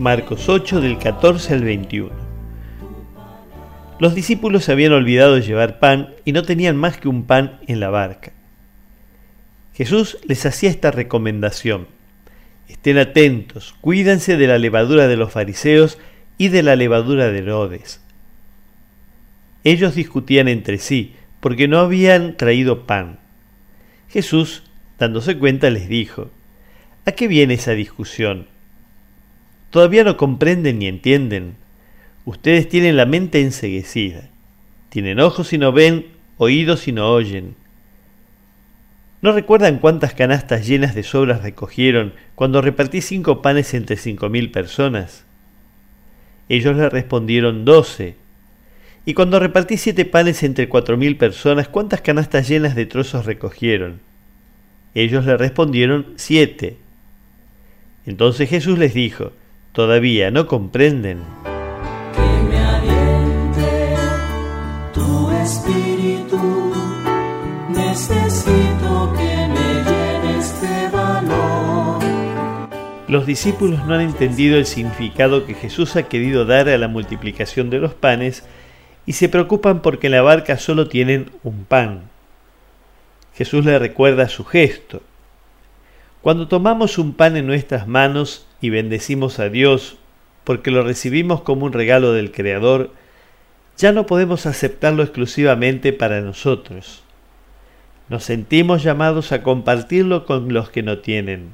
Marcos 8 del 14 al 21. Los discípulos habían olvidado llevar pan y no tenían más que un pan en la barca. Jesús les hacía esta recomendación. Estén atentos, cuídense de la levadura de los fariseos y de la levadura de Herodes. Ellos discutían entre sí, porque no habían traído pan. Jesús, dándose cuenta, les dijo, ¿A qué viene esa discusión? Todavía no comprenden ni entienden. Ustedes tienen la mente enseguecida. Tienen ojos y no ven, oídos y no oyen. ¿No recuerdan cuántas canastas llenas de sobras recogieron cuando repartí cinco panes entre cinco mil personas? Ellos le respondieron doce. Y cuando repartí siete panes entre cuatro mil personas, ¿cuántas canastas llenas de trozos recogieron? Ellos le respondieron siete. Entonces Jesús les dijo, todavía no comprenden. Que me aliente tu espíritu, necesito que me llenes de valor. Los discípulos no han entendido el significado que Jesús ha querido dar a la multiplicación de los panes y se preocupan porque en la barca solo tienen un pan. Jesús le recuerda su gesto. Cuando tomamos un pan en nuestras manos y bendecimos a Dios porque lo recibimos como un regalo del Creador, ya no podemos aceptarlo exclusivamente para nosotros. Nos sentimos llamados a compartirlo con los que no tienen.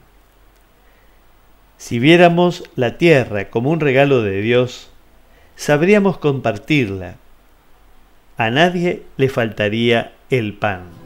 Si viéramos la tierra como un regalo de Dios, sabríamos compartirla. A nadie le faltaría el pan.